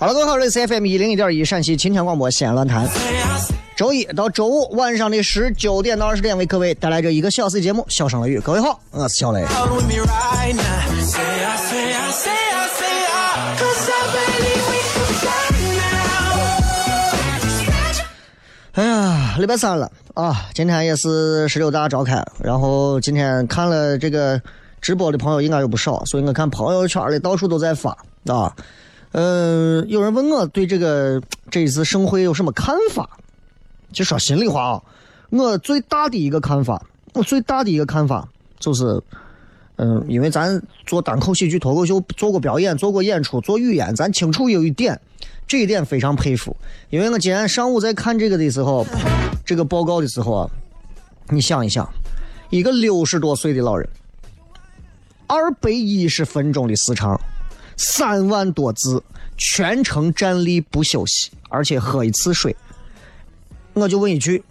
好了，各位好，这里是 FM 一零一点一陕西秦腔广播西安论坛。周一到周五晚上的十九点到二十点，为各位带来这一个小时节目《笑声雷雨》。各位好，我是小雷。哎呀，礼拜三了啊！今天也是十六大召开，然后今天看了这个直播的朋友应该有不少，所以我看朋友圈里到处都在发啊。嗯，有人问我对这个 这一次盛会有什么看法？就说心里话啊，我最大的一个看法，我最大的一个看法就是，嗯，因为咱做单口喜剧、脱口秀，做过表演、做过演出、做语言，咱清楚有一点，这一点非常佩服。因为我今天上午在看这个的时候，这个报告的时候啊，你想一想，一个六十多岁的老人，二百一十分钟的时长。三万多字，全程站立不休息，而且喝一次水。我就问一句：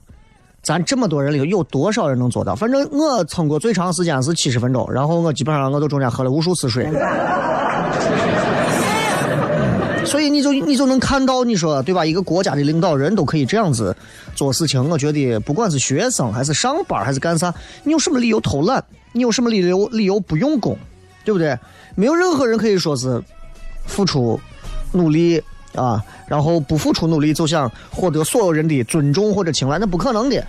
咱这么多人里头，有多少人能做到？反正我撑过最长时间是七十分钟，然后我基本上我都中间喝了无数次水。所以你就你就能看到，你说对吧？一个国家的领导人都可以这样子做事情，我觉得不管是学生还是上班还是干啥，你有什么理由偷懒？你有什么理由理由不用功？对不对？没有任何人可以说是付出努力啊，然后不付出努力就想获得所有人的尊重或者青睐，那不可能的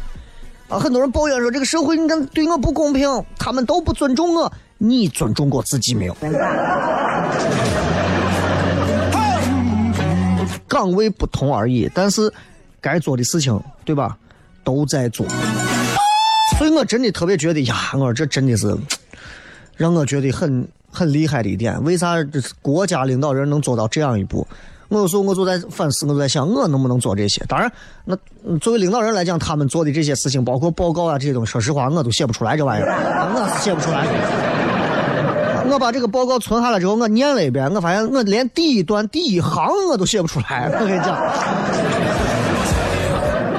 啊！很多人抱怨说这个社会你看对我不公平，他们都不尊重我，你尊重过自己没有？岗位不同而已，但是该做的事情对吧，都在做。所以我真的特别觉得呀，我这真的是让我觉得很。很厉害的一点，为啥国家领导人能做到这样一步？我有时候我就在反思，我就在想，我能不能做这些？当然，那作为领导人来讲，他们做的这些事情，包括报告啊这些东西，说实话，我都写不出来这玩意儿，我是写不出来。我把这个报告存下来之后，我念了一遍，我发现我连第一段第一行我都写不出来。我跟你讲。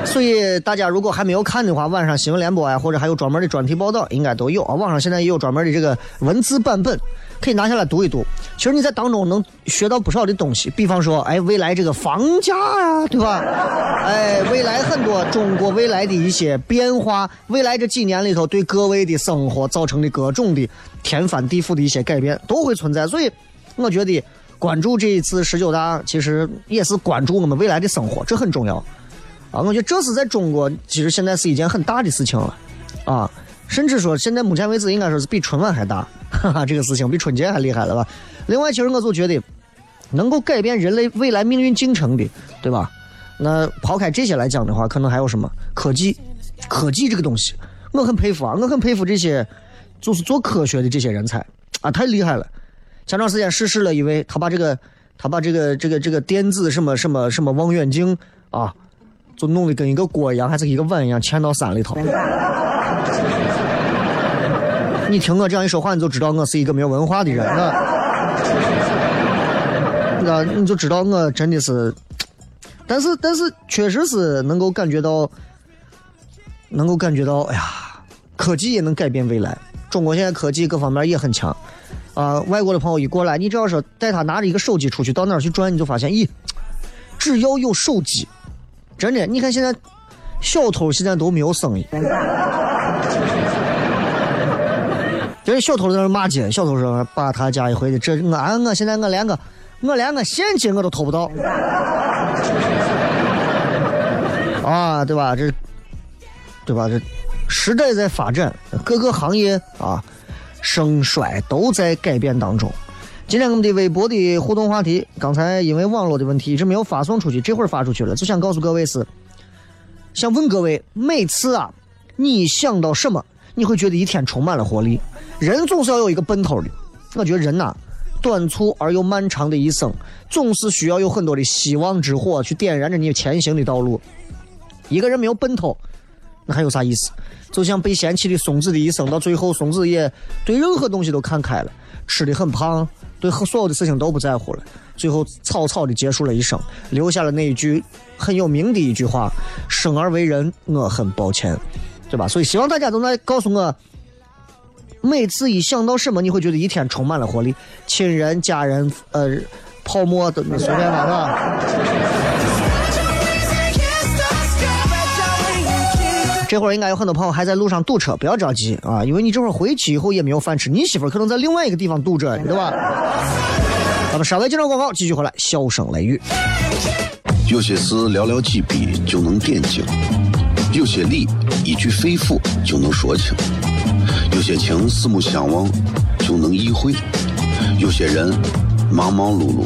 所以大家如果还没有看的话，晚上新闻联播啊，或者还有专门的专题报道，应该都有啊。网上现在也有专门的这个文字版本，可以拿下来读一读。其实你在当中能学到不少的东西，比方说，哎，未来这个房价呀，对吧？哎，未来很多中国未来的一些变化，未来这几年里头对各位的生活造成的各种的天翻地覆的一些改变都会存在。所以，我觉得关注这一次十九大，其实也是关注我们未来的生活，这很重要。啊，我觉得这是在中国，其实现在是一件很大的事情了，啊，甚至说现在目前为止应该说是比春晚还大，哈哈，这个事情比春节还厉害了吧？另外，其实我就觉得，能够改变人类未来命运进程的，对吧？那抛开这些来讲的话，可能还有什么科技？科技这个东西，我很佩服啊，我很佩服这些就是做科学的这些人才啊，太厉害了。前段时间逝世了一位，他把这个他把这个这个这个电子什么什么什么望远镜啊。就弄得跟一个锅一样，还是一个碗一样，嵌到山里头。你听我这样一说话，你就知道我是一个没有文化的人。那，你就知道我真的是，但是但是确实是能够感觉到，能够感觉到，哎呀，科技也能改变未来。中国现在科技各方面也很强啊。外国的朋友一过来，你只要说带他拿着一个手机出去，到哪儿去转，你就发现，咦，只要有手机。真的，你看现在小偷现在都没有生意。这小偷在那骂街，小偷说把他家一回的，这我俺我现在我连个我连个现金我都偷不到。啊，对吧？这，对吧？这时代在发展，各个行业啊，盛衰都在改变当中。今天我们的微博的互动话题，刚才因为网络的问题一直没有发送出去，这会儿发出去了，就想告诉各位是，想问各位，每次啊，你想到什么，你会觉得一天充满了活力？人总是要有一个奔头的，我觉得人呐，短促而又漫长的一生，总是需要有很多的希望之火去点燃着你前行的道路。一个人没有奔头，那还有啥意思？就像被嫌弃的松子的一生，到最后松子也对任何东西都看开了，吃的很胖，对所有的事情都不在乎了，最后草草的结束了一生，留下了那一句很有名的一句话：“生而为人，我很抱歉。”对吧？所以希望大家都来告诉我，每次一想到什么，你会觉得一天充满了活力，亲人、家人，呃，泡沫都随便玩玩。这会儿应该有很多朋友还在路上堵车，不要着急啊，因为你这会儿回去以后也没有饭吃，你媳妇儿可能在另外一个地方堵着，对吧？咱们稍微介绍广告，继续回来，笑声雷雨。有些事寥寥几笔就能点睛，有些理一句肺腑就能说清，有些情四目相望就能意会，有些人忙忙碌碌。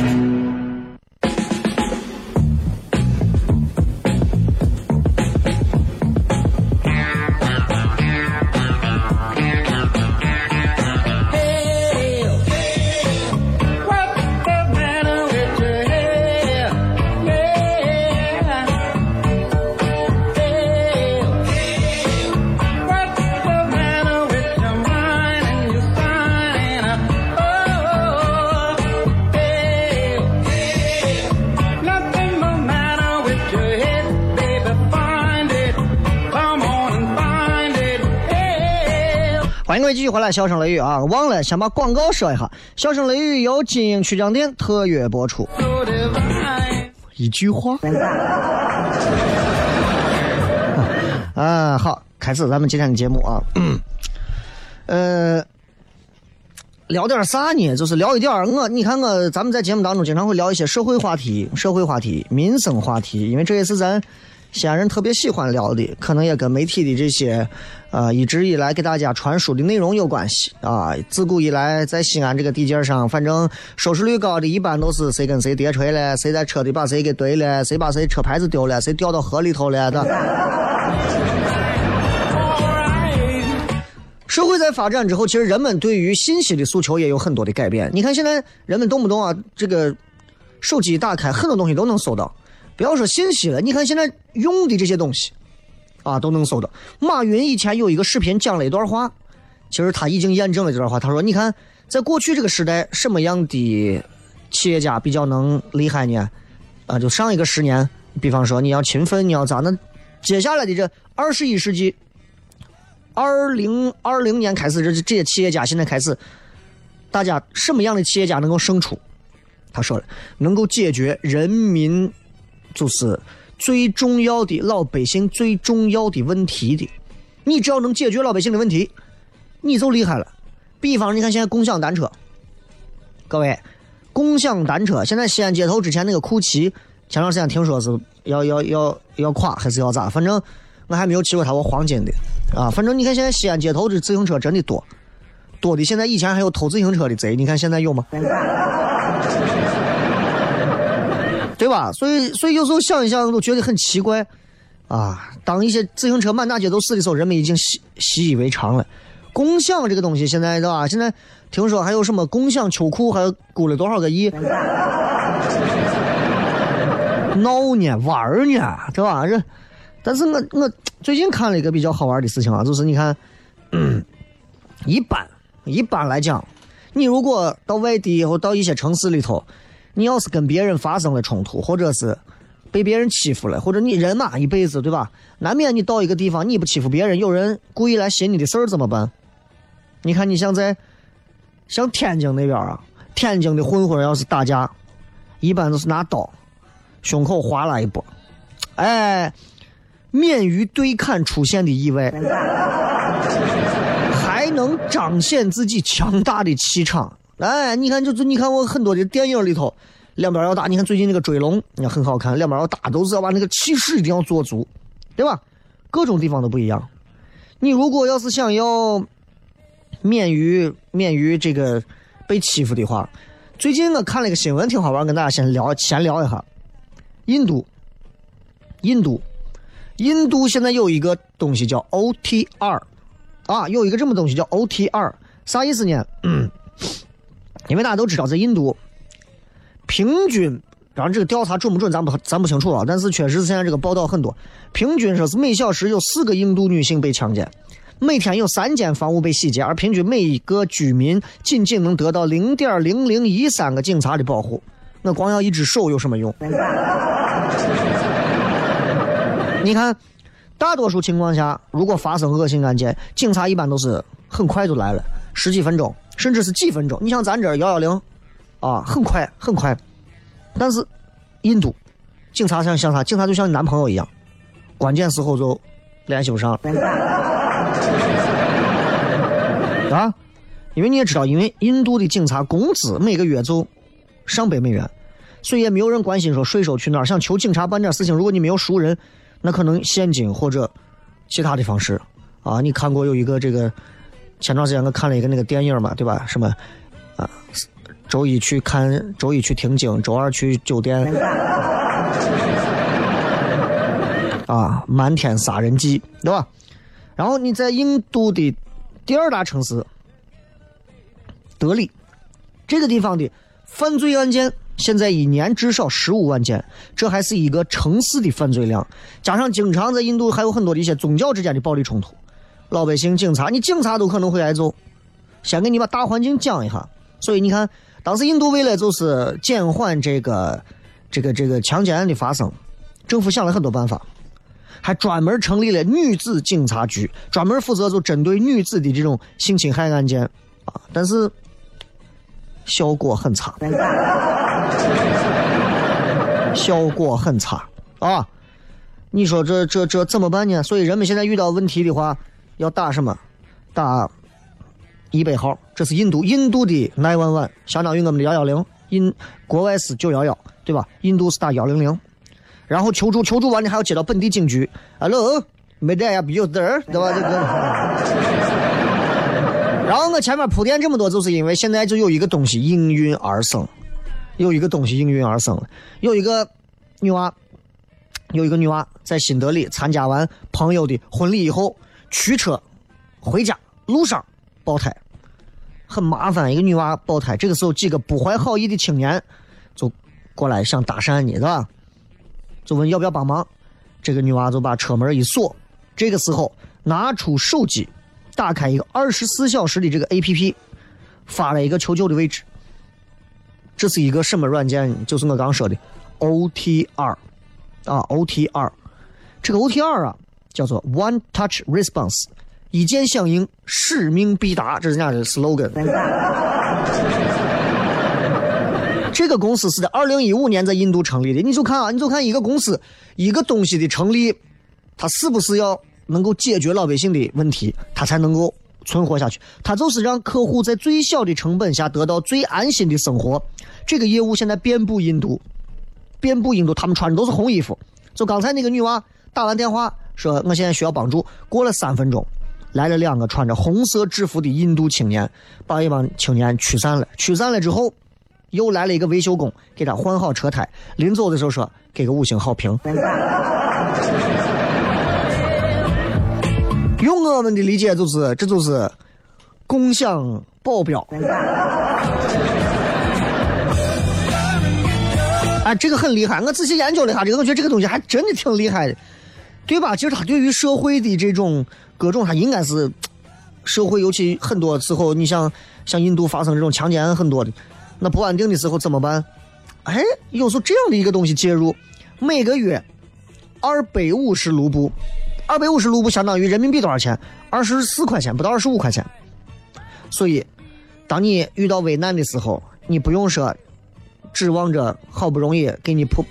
位继续回来，笑声雷雨啊！忘了先把广告说一下，笑声雷雨由金鹰曲江店特约播出。一句话。啊，好，开始咱们今天的节目啊。呃，聊点啥呢？就是聊一点我，你看我，咱们在节目当中经常会聊一些社会话题、社会话题、民生话题，因为这也是咱。西安人特别喜欢聊的，可能也跟媒体的这些，呃，一直以来给大家传输的内容有关系啊。自古以来，在西安这个地界上，反正收视率高的，一般都是谁跟谁叠锤了，谁在车里把谁给怼了，谁把谁车牌子丢了，谁掉到河里头了的。社会在发展之后，其实人们对于信息的诉求也有很多的改变。你看现在人们动不动啊，这个手机一打开，很多东西都能搜到。不要说信息了，你看现在用的这些东西，啊，都能搜到。马云以前有一个视频讲了一段话，其实他已经验证了这段话。他说：“你看，在过去这个时代，什么样的企业家比较能厉害呢？啊，就上一个十年，比方说你要勤奋，你要咋？那接下来的这二十一世纪，二零二零年开始，这这些企业家现在开始，大家什么样的企业家能够胜出？他说了，能够解决人民。”就是最重要的老百姓最重要的问题的，你只要能解决老百姓的问题，你就厉害了。比方你看现在共享单车，各位，共享单车现在西安街头之前那个酷骑，前段时间听说是要要要要垮还是要咋？反正我还没有骑过它，我黄金的啊。反正你看现在西安街头的自行车真的多，多的现在以前还有偷自行车的贼，你看现在有吗？吧？所以所以有时候想一想都觉得很奇怪啊。当一些自行车满大街都是的时候，人们已经习习以为常了。共享这个东西现在对吧？现在听说还有什么共享秋裤，还估了多少个亿？闹呢，玩呢，对吧？这，但是我我最近看了一个比较好玩的事情啊，就是你看，一般一般来讲，你如果到外地或到一些城市里头，你要是跟别人发生了冲突，或者是被别人欺负了，或者你人嘛一辈子对吧？难免你到一个地方你不欺负别人，有人故意来寻你的事儿怎么办？你看，你像在像天津那边啊，天津的混混要是打架，一般都是拿刀胸口划拉一波，哎，免于对砍出现的意外，还能彰显自己强大的气场。哎，你看，就就你看我很多的电影里头，两边要打，你看最近那个追龙，你看很好看，两边要打都是要把那个气势一定要做足，对吧？各种地方都不一样。你如果要是想要。免于免于这个被欺负的话，最近我看了一个新闻，挺好玩，跟大家先聊闲聊一下。印度，印度，印度现在有一个东西叫 OTR，啊，有一个这么东西叫 OTR，啥意思呢？因为大家都知道，在印度，平均，当然这个调查准不准，咱不咱不清楚啊，但是确实现在这个报道很多，平均说是每小时有四个印度女性被强奸。每天有三间房屋被洗劫，而平均每一个居民仅仅能得到零点零零一三个警察的保护。那光要一只手有什么用？你看，大多数情况下，如果发生恶性案件，警察一般都是很快就来了，十几分钟，甚至是几分钟。你像咱这幺幺零，啊，很快很快。但是，印度警察像像啥？警察就像你男朋友一样，关键时候就联系不上。啊，因为你也知道，因为印度的警察工资每个月就上百美元，所以也没有人关心说税收去哪儿。想求警察办点事情，如果你没有熟人，那可能现金或者其他的方式。啊，你看过有一个这个，前段时间我看了一个那个电影嘛，对吧？什么啊，周一去看，周一去听经，周二去酒店，啊，漫天杀人记，对吧？然后你在印度的第二大城市德里，这个地方的犯罪案件现在一年至少十五万件，这还是一个城市的犯罪量。加上经常在印度还有很多的一些宗教之间的暴力冲突，老百姓、警察，你警察都可能会挨揍。先给你把大环境讲一下。所以你看，当时印度为了就是减缓这个、这个、这个强奸案的发生，政府想了很多办法。还专门成立了女子警察局，专门负责就针对女子的这种性侵害案件啊，但是效果很差，效果很差啊！你说这这这怎么办呢？所以人们现在遇到问题的话，要打什么？打一百号，这是印度印度的 nine one one，相当于我们的幺幺零，印国外是九幺幺，对吧？印度是打幺零零。然后求助，求助完你还要接到本地警局。Hello，没在呀，比较在儿，对吧？这个。然后我前面铺垫这么多，就是因为现在就有一个东西应运而生，有一个东西应运而生了。有一个女娃，有一个女娃在新德里参加完朋友的婚礼以后，驱车回家路上爆胎，很麻烦。一个女娃爆胎，这个时候几个不怀好意的青年就过来想搭讪你，对吧？就问要不要帮忙，这个女娃就把车门一锁，这个时候拿出手机，打开一个二十四小时的这个 A P P，发了一个求救的位置。这是一个什么软件？就是我刚说的 O T R，啊 O T R，这个 O T R 啊叫做 One Touch Response，一键响应，使命必达，这是人家的 slogan。这个公司是在二零一五年在印度成立的，你就看啊，你就看一个公司一个东西的成立，它是不是要能够解决老百姓的问题，它才能够存活下去，它就是让客户在最小的成本下得到最安心的生活。这个业务现在遍布印度，遍布印度，他们穿的都是红衣服。就刚才那个女娃打完电话说：“我现在需要帮助。”过了三分钟，来了两个穿着红色制服的印度青年，把一帮青年驱散了。驱散了之后，又来了一个维修工，给他换好车胎。临走的时候说：“给个五星好评。”用我们的理解就是，这就是共享保镖。啊，这个很厉害，我仔细研究了一下这个，我觉得这个东西还真的挺厉害的，对吧？其实他对于社会的这种各种，他应该是社会，尤其很多时候，你像像印度发生这种强奸案很多的，那不安定的时候怎么办？哎，有时候这样的一个东西介入，每个月二百五十卢布。二百五十卢布相当于人民币多少钱？二十四块钱，不到二十五块钱。所以，当你遇到危难的时候，你不用说指望着好不容易给你派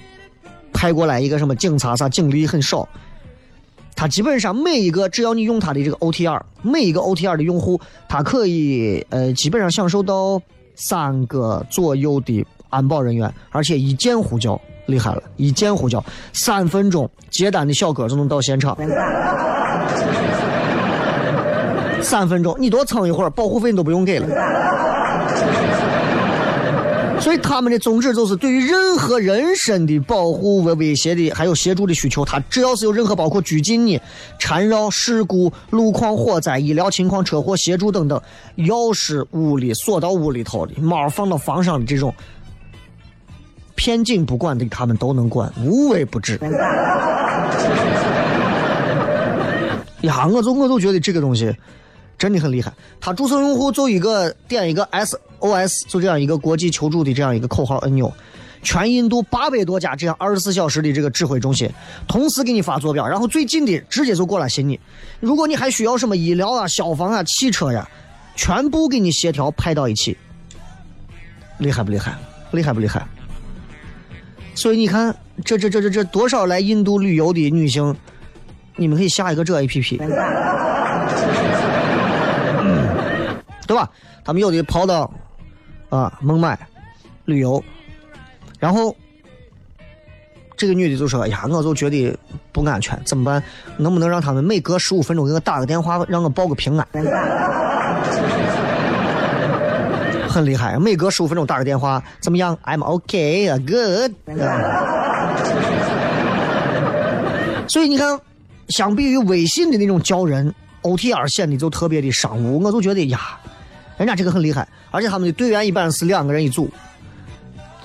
派过来一个什么警察啥，警力很少。他基本上每一个，只要你用他的这个 OTR，每一个 OTR 的用户，他可以呃基本上享受到三个左右的安保人员，而且一键呼叫。厉害了，一键呼叫，三分钟接单的小哥就能到现场。三分钟，你多撑一会儿，保护费你都不用给了。所以他们的宗旨就是，对于任何人身的保护、威威胁的，还有协助的需求，他只要是有任何包括拘禁你、缠绕、事故、路况、火灾、医疗情况、车祸协助等等，钥匙屋里锁到屋里头的，猫放到房上的这种。片警不管的，他们都能管，无微不至。呀，我就我就觉得这个东西真的很厉害。他注册用户就一个点一个 SOS，就这样一个国际求助的这样一个口号按钮，全印度八百多家这样二十四小时的这个指挥中心，同时给你发坐标，然后最近的直接就过来寻你。如果你还需要什么医疗啊、消防啊、汽车呀，全部给你协调派到一起，厉害不厉害？厉害不厉害？所以你看，这这这这这多少来印度旅游的女性，你们可以下一个这 A P P，对吧？他们有的跑到啊孟买旅游，然后这个女的就说：“哎呀，我就觉得不安全，怎么办？能不能让他们每隔十五分钟给我打个电话，让我报个平安？” 很厉害，每隔十五分钟打个电话，怎么样？I'm OK 啊，Good。所以你看，相比于微信的那种叫人，OTR 显得就特别的商务。我就觉得呀，人家这个很厉害，而且他们的队员一般是两个人一组，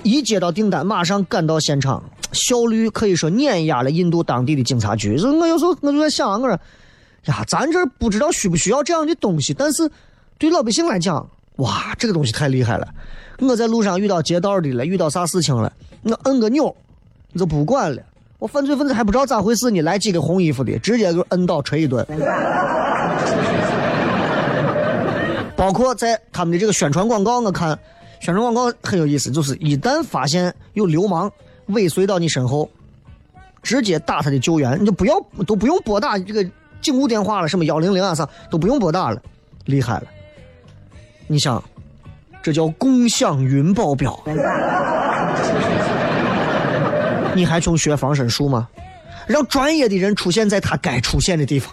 一接到订单马上赶到现场，效率可以说碾压了印度当地的警察局。所以我有时候我就在想，我说呀，咱这不知道需不需要这样的东西，但是对老百姓来讲。哇，这个东西太厉害了！我在路上遇到劫道的了，遇到啥事情了，我摁个钮，你就不管了。我犯罪分子还不知道咋回事呢，来几个红衣服的，直接就摁倒锤一顿。包括在他们的这个宣传广告，我看宣传广告很有意思，就是一旦发现有流氓尾随到你身后，直接打他的救援，你就不要都不用拨打这个警务电话了，什么幺零零啊啥都不用拨打了，厉害了。你想，这叫共享云保镖。你还穷学防身术吗？让专业的人出现在他该出现的地方。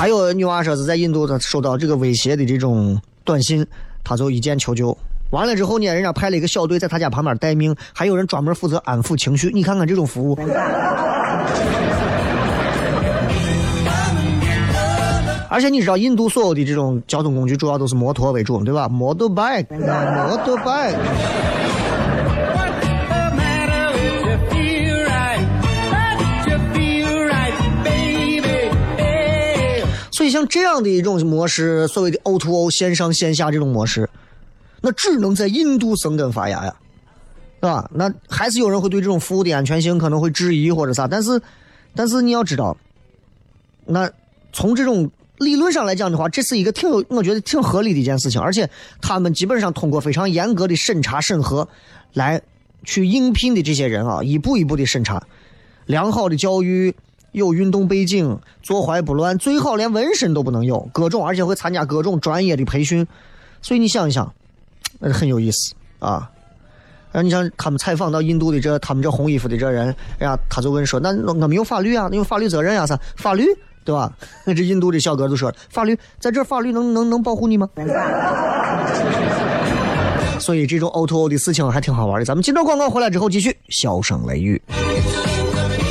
还有女娃说是在印度，她收到这个威胁的这种短信，她就一键求救。完了之后呢，人家派了一个小队在她家旁边待命，还有人专门负责安抚情绪。你看看这种服务。而且你知道，印度所有的这种交通工具主要都是摩托为主，对吧？motorbike，motorbike。像这样的一种模式，所谓的 O2O 线上线下这种模式，那只能在印度生根发芽呀，是吧？那还是有人会对这种服务的安全性可能会质疑或者啥，但是，但是你要知道，那从这种。理论上来讲的话，这是一个挺有，我觉得挺合理的一件事情，而且他们基本上通过非常严格的审查审核，来去应聘的这些人啊，一步一步的审查，良好的教育，有运动背景，坐怀不乱，最好连纹身都不能有，各种而且会参加各种专业的培训。所以你想一想，那很有意思啊。然后你像他们采访到印度的这他们这红衣服的这人，人家他就问说：“那我们有法律啊，有法律责任呀，啥法律对吧？”这印度的小哥就说：“法律在这，法律能能能保护你吗？” 所以这种 O to O 的事情还挺好玩的。咱们进段广告回来之后继续，笑声雷雨。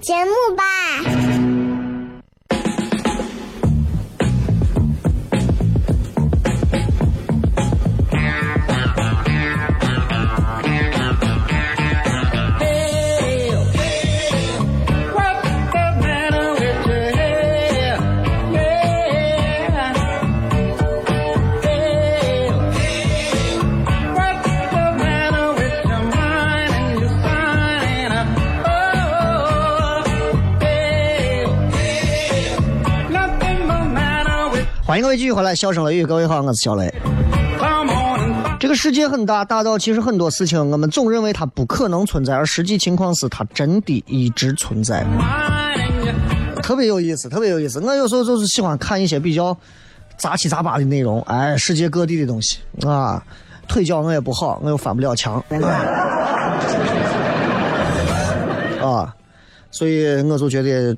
节目吧。各位继续回来，笑声雷雨，各位好，我是小雷。这个世界很大，大到其实很多事情我们总认为它不可能存在，而实际情况是它真的一直存在，特别有意思，特别有意思。我有时候就是喜欢看一些比较杂七杂八的内容，哎，世界各地的东西啊。腿脚我也不好，我又翻不了墙，啊，所以我就觉得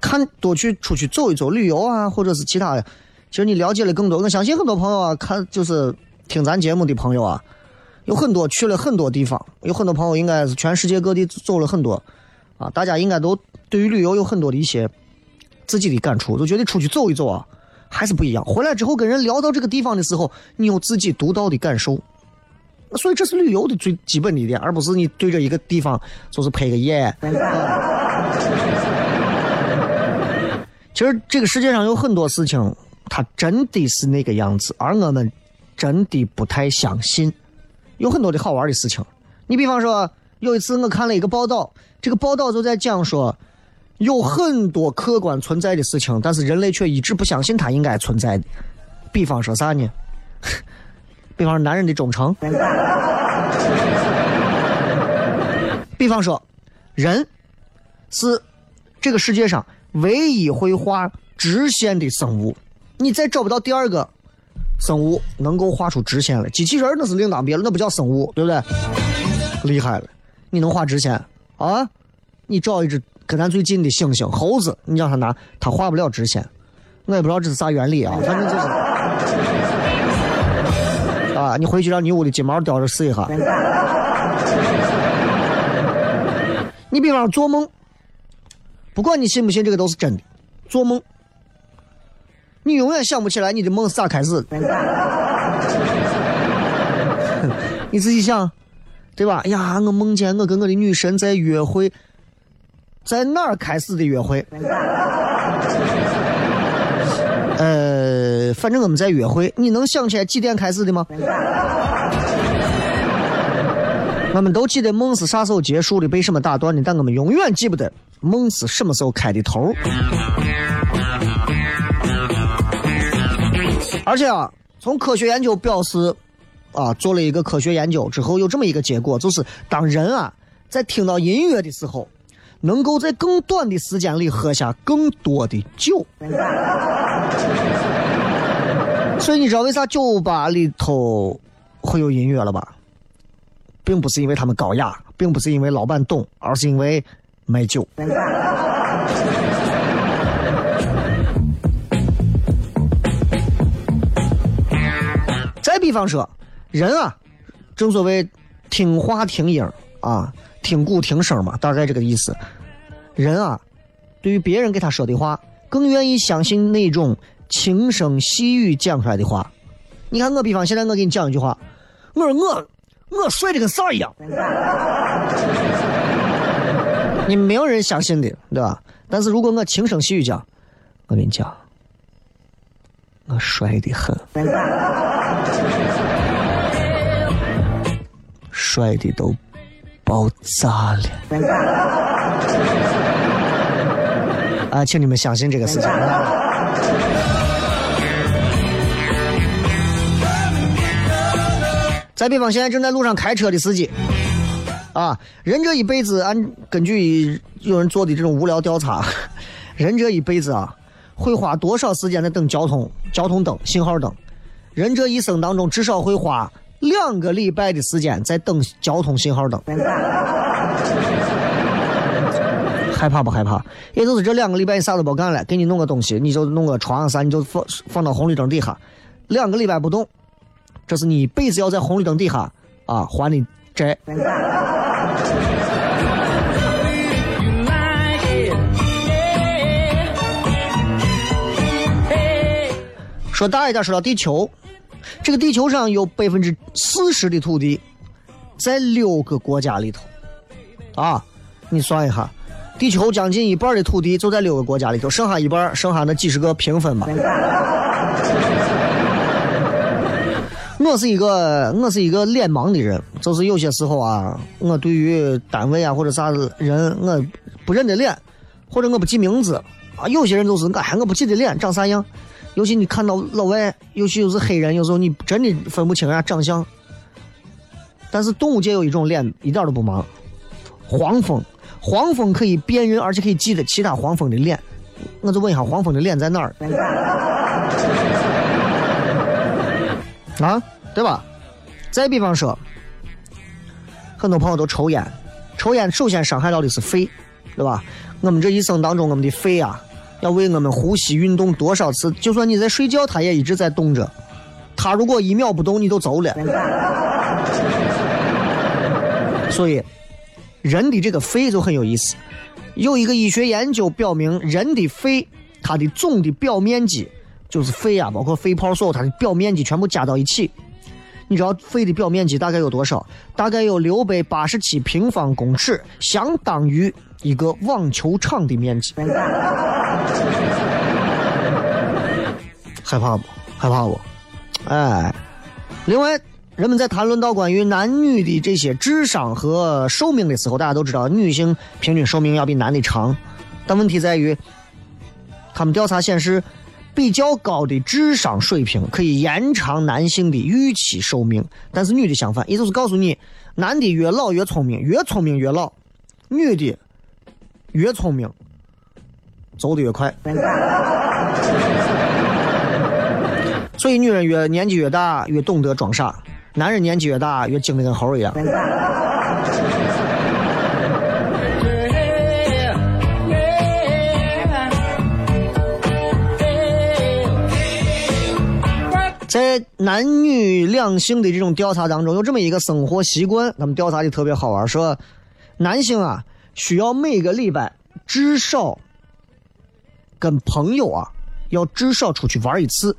看多去出去走一走，旅游啊，或者是其他的。其实你了解了更多，我相信很多朋友啊，看就是听咱节目的朋友啊，有很多去了很多地方，有很多朋友应该是全世界各地走了很多，啊，大家应该都对于旅游有很多的一些自己的感触，就觉得出去走一走啊，还是不一样。回来之后跟人聊到这个地方的时候，你有自己独到的感受，所以这是旅游的最基本的一点，而不是你对着一个地方就是拍个耶。其实这个世界上有很多事情。他真的是那个样子，而我们真的不太相信。有很多的好玩的事情，你比方说，有一次我看了一个报道，这个报道就在讲说，有很多客观存在的事情，但是人类却一直不相信它应该存在的。比方说啥呢？比方说男人的忠诚。比方说，人是这个世界上唯一会画直线的生物。你再找不到第二个生物能够画出直线来，机器人那是另当别论，那不叫生物，对不对？厉害了，你能画直线啊？你找一只跟咱最近的猩猩、猴子，你让他拿，他画不了直线。我也不知道这是啥原理啊，反正就是啊，你回去让你屋的金毛叼着试一下。你比方做梦，不管你信不信，这个都是真的，做梦。你永远想不起来你的梦是咋开始，你自己想，对吧？哎呀，我梦见我跟我的女神在约会，在哪儿开始的约会？呃，反正我们在约会，你能想起来几点开始的吗？我们都记得梦是啥时候结束的，被什么打断的，但我们永远记不得梦是什么时候开的头。而且啊，从科学研究表示，啊做了一个科学研究之后，有这么一个结果，就是当人啊在听到音乐的时候，能够在更短的时间里喝下更多的酒。所以你知道为啥酒吧里头会有音乐了吧？并不是因为他们高雅，并不是因为老板懂，而是因为卖酒。比方说，人啊，正所谓听话听音啊，听鼓听声嘛，大概这个意思。人啊，对于别人给他说的话，更愿意相信那种轻声细语讲出来的话。你看我，比方现在我给你讲一句话，我说我我帅的跟啥一样，你没有人相信的，对吧？但是如果我轻声细语讲，我跟你讲，我帅的很，帅的都爆炸了。啊，请你们相信这个事情。再比方，现在正在路上开车的司机，啊，人这一辈子，按根据有人做的这种无聊调查，人这一辈子啊，会花多少时间在等交通交通灯信号灯？人这一生当中至少会花两个礼拜的时间在等交通信号灯。害怕不害怕？也就是这两个礼拜你啥都别干了，给你弄个东西，你就弄个床啥，你就放放到红绿灯底下，两个礼拜不动。这是你一辈子要在红绿灯底下啊还的债。说大一点，说到地球，这个地球上有百分之四十的土地在六个国家里头，啊，你算一下，地球将近一半的土地就在六个国家里头，剩下一半，剩下那几十个平分吧。我是一个我是一个脸盲的人，就是有些时候啊，我对于单位啊或者啥子人，我不认得脸，或者我不记名字啊。有些人就是哎，我不记得脸长啥样。尤其你看到老外，尤其又是黑人，有时候你真的分不清人家长相。但是动物界有一种脸一点都不盲，黄蜂，黄蜂可以辨认，而且可以记得其他黄蜂的脸。我就问一下，黄蜂的脸在哪儿？啊，对吧？再比方说，很多朋友都抽烟，抽烟首先伤害到的是肺，对吧？我们这一生当中，我们的肺啊，要为我们呼吸运动多少次？就算你在睡觉，它也一直在动着。它如果一秒不动，你都走了。所以，人的这个肺就很有意思。有一个医学研究表明，人的肺它的总的表面积。就是肺啊，包括肺泡，所有它的表面积全部加到一起，你知道肺的表面积大概有多少？大概有六百八十七平方公尺，相当于一个网球场的面积。害怕不？害怕不？哎，另外，人们在谈论到关于男女的这些智商和寿命的时候，大家都知道女性平均寿命要比男的长，但问题在于，他们调查显示。比较高的智商水平可以延长男性的预期寿命，但是女的相反，也就是告诉你，男的越老越聪明，越聪明越老；女的越聪明走得越快。所以，女人越年纪越大越懂得装傻，男人年纪越大越精的跟猴一样。在男女两性的这种调查当中，有这么一个生活习惯，他们调查的特别好玩，说男性啊需要每个礼拜至少跟朋友啊要至少出去玩一次，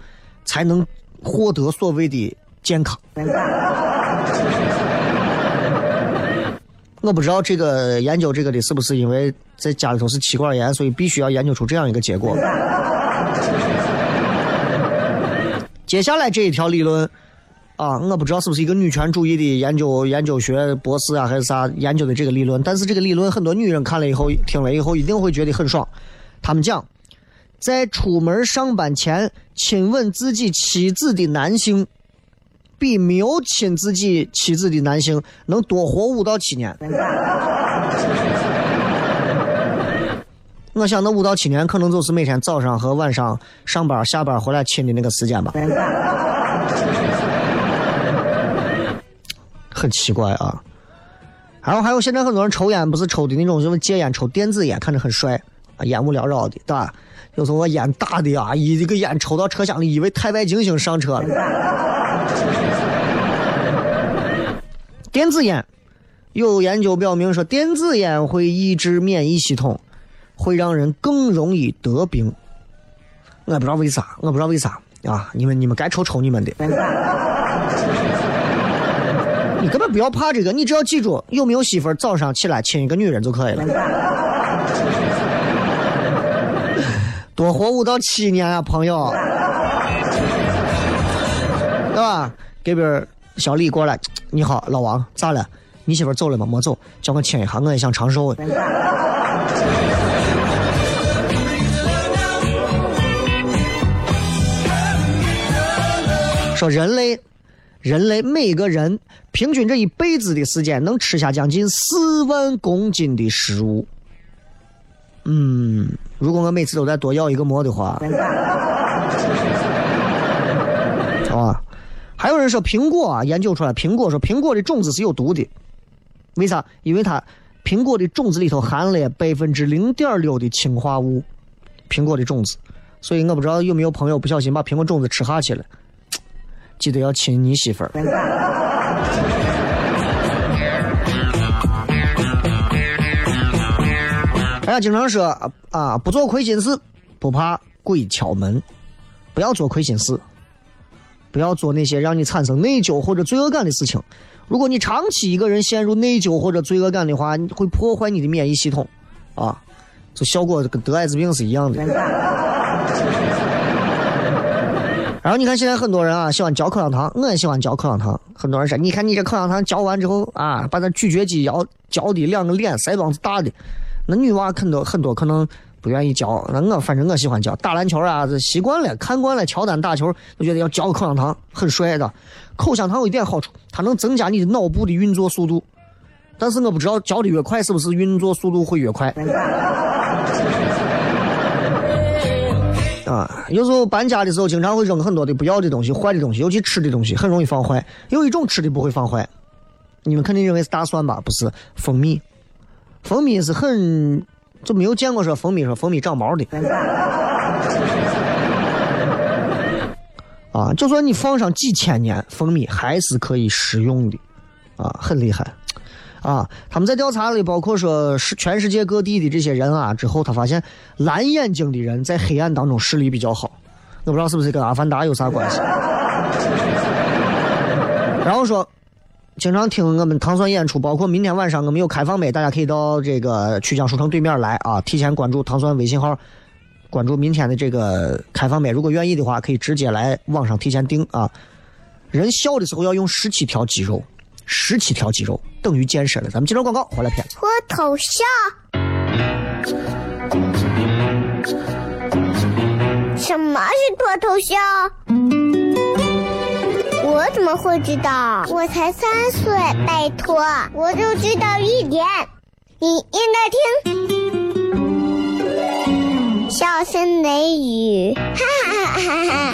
才能获得所谓的健康。我不知道这个研究这个的是不是因为在家里头是妻管严，所以必须要研究出这样一个结果。接下来这一条理论，啊，我不知道是不是一个女权主义的研究研究学博士啊，还是啥研究的这个理论。但是这个理论很多女人看了以后，听了以后一定会觉得很爽。他们讲，在出门上班前亲吻自己妻子的男性，比没有亲自己妻子的男性能多活五到七年。我想那五到七年可能就是每天早上和晚上上班下班回来亲的那个时间吧。很奇怪啊。然后还有现在很多人抽烟，不是抽的那种，就是戒烟抽电子烟，看着很帅啊，烟雾缭绕的，对吧？有时候我烟大的啊，一个烟抽到车厢里，以为太白金星上车了。电子烟有研究表明说，电子烟会抑制免疫系统，会让人更容易得病。我不知道为啥，我不知道为啥啊！你们你们该抽抽你们的。你根本不要怕这个，你只要记住有没有媳妇儿，早上起来亲一个女人就可以了。多活五到七年啊，朋友，对吧？这边小李过来，你好，老王，咋了？你媳妇走了吗？没走，叫我亲一下，我也想长寿。说人类，人类每个人平均这一辈子的时间能吃下将近四万公斤的食物。嗯，如果我每次都再多要一个馍的话，啊，还有人说苹果啊，研究出来，苹果说苹果的种子是有毒的，为啥？因为它苹果的种子里头含了百分之零点六的氰化物，苹果的种子，所以我不知道有没有朋友不小心把苹果种子吃下去了，记得要亲你媳妇儿。大家经常说啊，不做亏心事，不怕鬼敲门。不要做亏心事，不要做那些让你产生内疚或者罪恶感的事情。如果你长期一个人陷入内疚或者罪恶感的话，会破坏你的免疫系统，啊，这效果跟得艾滋病是一样的。然后你看现在很多人啊，喜欢嚼口香糖，我也喜欢嚼口香糖。很多人说，你看你这口香糖嚼完之后啊，把那咀嚼肌咬嚼的两个脸腮帮子大的。那女娃很多很多可能不愿意嚼，那我反正我喜欢嚼。打篮球啊，这习惯了，看惯了乔丹打球，都觉得要嚼口香糖很帅的。口香糖有一点好处，它能增加你的脑部的运作速度。但是我不知道嚼的越快是不是运作速度会越快。啊，有时候搬家的时候经常会扔很多的不要的东西、坏的东西，尤其吃的东西很容易放坏。有一种吃的不会放坏，你们肯定认为是大蒜吧？不是，蜂蜜。蜂蜜是很就没有见过说蜂蜜说蜂蜜长毛的，啊，就算你放上几千年，蜂蜜还是可以食用的，啊，很厉害，啊，他们在调查里包括说是全世界各地的这些人啊，之后他发现蓝眼睛的人在黑暗当中视力比较好，我不知道是不是跟阿凡达有啥关系，然后说。经常听我们糖蒜演出，包括明天晚上我们有开放麦，大家可以到这个曲江书城对面来啊！提前关注糖蒜微信号，关注明天的这个开放麦。如果愿意的话，可以直接来网上提前订啊！人笑的时候要用十七条肌肉，十七条肌肉等于健身了。咱们接着广告，回来片。脱头像？什么是脱头像？我怎么会知道？我才三岁，拜托，我就知道一点。你应该听，笑声雷雨，哈哈哈哈哈！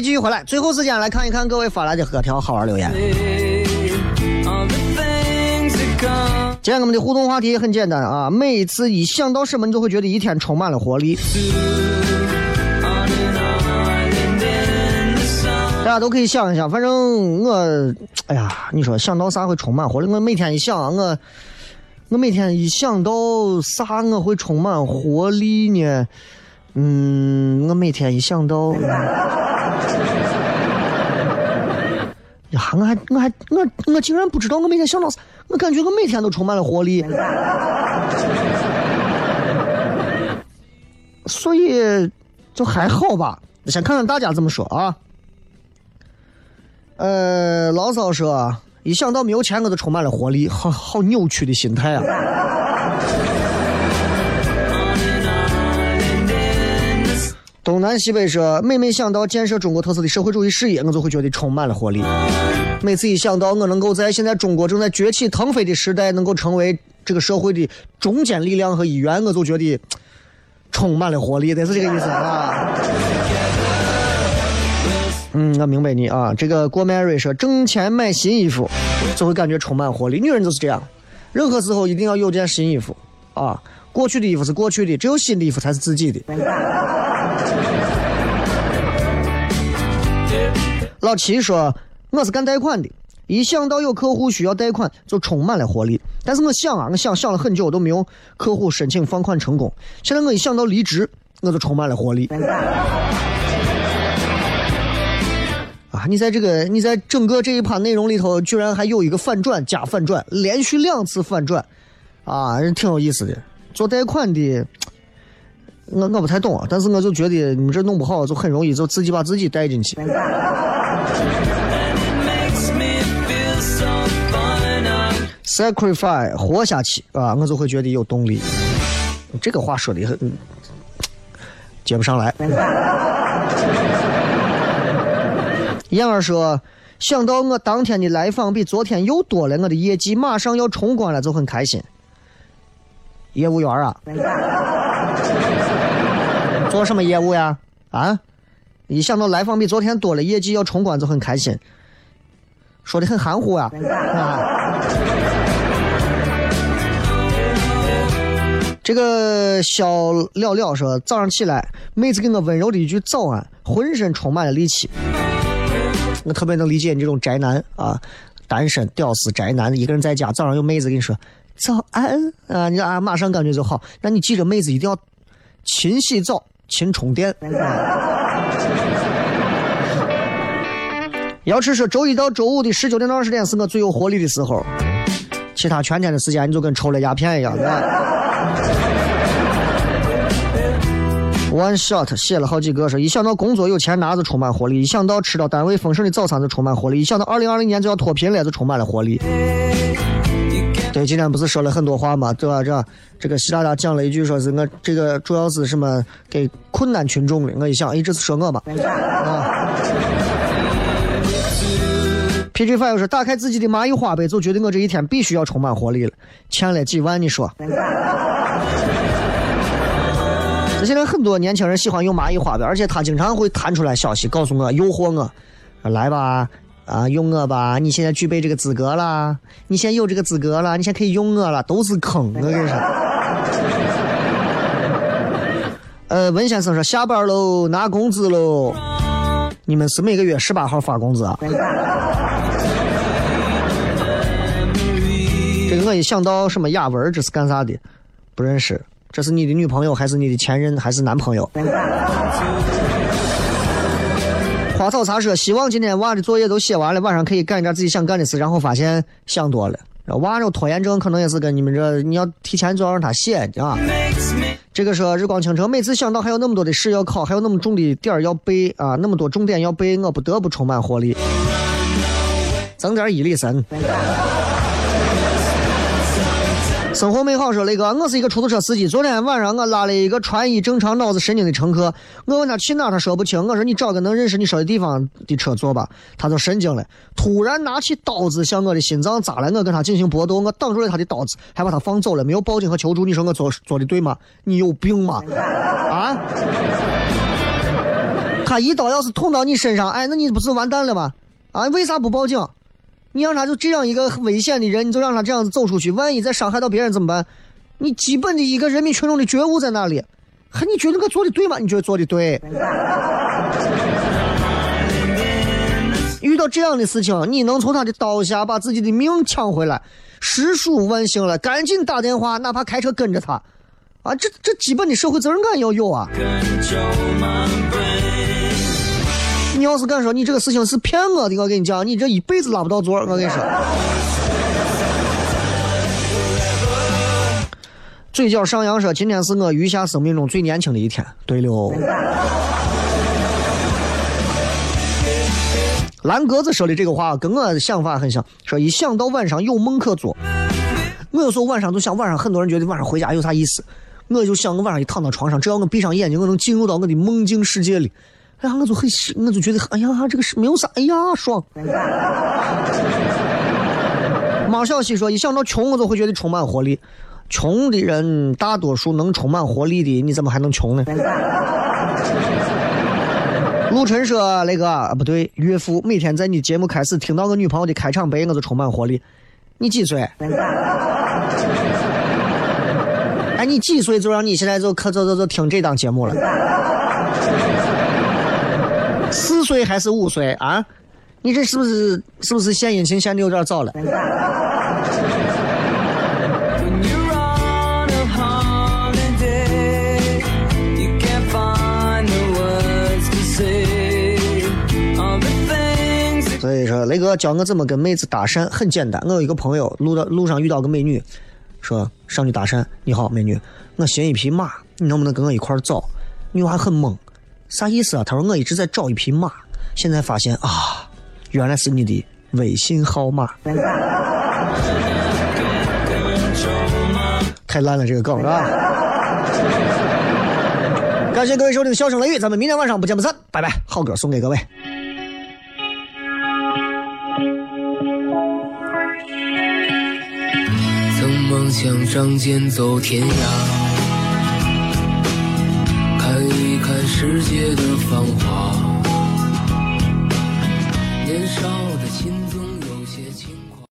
继续回来，最后时间来看一看各位发来的何条好玩留言。今天我们的互动话题也很简单啊，每一次一想到什么，你就会觉得一天充满了活力。大大家都可以想一想，反正我，哎呀，你说想到啥会充满活力？我每天一想，我我每天一想到啥我会充满活力呢？嗯，我每天一想到，呀，我还我还我我竟然不知道我每天想到啥，我感觉我每天都充满了活力。所以就还好吧。先看看大家怎么说啊。呃，牢骚说，一想到没有钱，我就充满了活力，好好扭曲的心态啊。东南西北说，每每想到建设中国特色的社会主义事业，我就会觉得充满了活力。每次一想到我能够在现在中国正在崛起腾飞的时代，能够成为这个社会的中坚力量和一员，我就觉得。充满了活力，得是这个意思啊。嗯，我明白你啊。这个郭曼瑞说，挣钱买新衣服，就会感觉充满活力。女人就是这样，任何时候一定要有件新衣服啊。过去的衣服是过去的，只有新的衣服才是自己的。老七说，我是干贷款的。一想到有客户需要贷款，就充满了活力。但是我想啊，我想想了很久，都没有客户申请放款成功。现在我一想到离职，我就充满了活力。啊，你在这个，你在整个这一趴内容里头，居然还有一个反转加反转，连续两次反转，啊，挺有意思的。做贷款的，我我不太懂啊，但是我就觉得你们这弄不好，就很容易就自己把自己带进去。sacrifice 活下去啊，我就会觉得有动力。这个话说的很接不上来。燕儿说，想到我当天的来访比昨天又多了，我的业绩马上要冲关了，就很开心。业务员啊，做什么业务呀？啊，一想到来访比昨天多了，业绩要冲关就很开心。说的很含糊啊。这个小了了说，早上起来，妹子给我温柔的一句早安，浑身充满了力气。我特别能理解你这种宅男啊，单身屌丝宅男，一个人在家，早上有妹子跟你说早安啊，你啊马上感觉就好。那你记着，妹子一定要勤洗澡、勤充电。要吃说，周一到周五的十九点到二十点是我最有活力的时候，其他全天的时间你就跟抽了鸦片一样。One shot 写了好几个，说一想到工作有钱拿就充满活力；一想到吃到单位丰盛的早餐就充满活力；一想到二零二零年就要脱贫了就充满了活力。对，今天不是说了很多话吗？对吧？这这个习大大讲了一句，说是我这个主要是什么给困难群众的。我一想，哎，这是说我吧？啊。PG Five 说打开自己的蚂蚁花呗，就觉得我这一天必须要充满活力了。欠了几万，你说？这现在很多年轻人喜欢用蚂蚁花呗，而且他经常会弹出来消息告诉我，诱惑我，来吧，啊，用我吧，你现在具备这个资格了，你现在有这个资格了，你现在可以用我了，都是坑，我跟你说。呃，文先生说下班喽，拿工资喽，你们是每个月十八号发工资啊？这个我一想到什么雅文，这是干啥的？不认识。这是你的女朋友，还是你的前任，还是男朋友？花草茶说：希望今天娃的作业都写完了，晚上可以干一点自己想干的事。然后发现想多了，娃这拖延症可能也是跟你们这，你要提前就要让他写啊。这个说日光倾城，每次想到还有那么多的事要考，还有那么重的点儿要背啊，那么多重点要背，我不得不充满活力，整点毅力神。生活美好说：“雷哥，我是一个出租车司机。昨天晚上我拉了一个穿衣正常、脑子神经的乘客。我问他去哪，他说不清。我说你找个能认识你说的地方的车坐吧。他就神经了，突然拿起刀子向我的心脏扎来。我跟他进行搏斗，我挡住了他的刀子，还把他放走了，没有报警和求助。你说我做做的对吗？你有病吗？啊？他一刀要是捅到你身上，哎，那你不是完蛋了吗？啊？为啥不报警？”你让他就这样一个很危险的人，你就让他这样子走出去，万一再伤害到别人怎么办？你基本的一个人民群众的觉悟在哪里？还你觉得我做的对吗？你觉得做的对？遇到这样的事情，你能从他的刀下把自己的命抢回来，实属万幸了。赶紧打电话，哪怕开车跟着他，啊，这这基本的社会责任感要有啊。跟你要是敢说你这个事情是骗我的，我跟你讲，你这一辈子拉不到座。我跟你说，嘴角上扬说，今天是我余下生命中最年轻的一天。对了，蓝格子说的这个话跟我想法很像，说一想到晚上有梦可做，我有时候晚上就想，晚上很多人觉得晚上回家有啥意思，我就想我晚上一躺到床上，只要我闭上眼睛，我能进入到我的梦境世界里。哎呀，我就很，我就觉得，哎呀，这个是没有啥，哎呀，爽。马小西说，一想到穷，我就会觉得充满活力。穷的人大多数能充满活力的，你怎么还能穷呢？陆晨说，那个不对，岳父每天在你节目开始听到我女朋友的开场白，我就充满活力。你几岁？哎，你几岁就让你现在就可就就就听这档节目了？四岁还是五岁啊？你这是不是是不是献殷勤献的有点早了？所以说，雷哥教我怎么跟妹子搭讪很简单。我有一个朋友，路到路上遇到个美女，说上去搭讪：“你好，美女，我寻一匹马，你能不能跟我一块走？”女娃很懵。啥意思啊？他说我一直在找一匹马，现在发现啊，原来是你的微信号码。太烂了，这个梗是吧！感谢各位收听《笑声雷雨》，咱们明天晚上不见不散，拜拜！好歌送给各位。曾梦想仗剑走天涯。世界的繁华，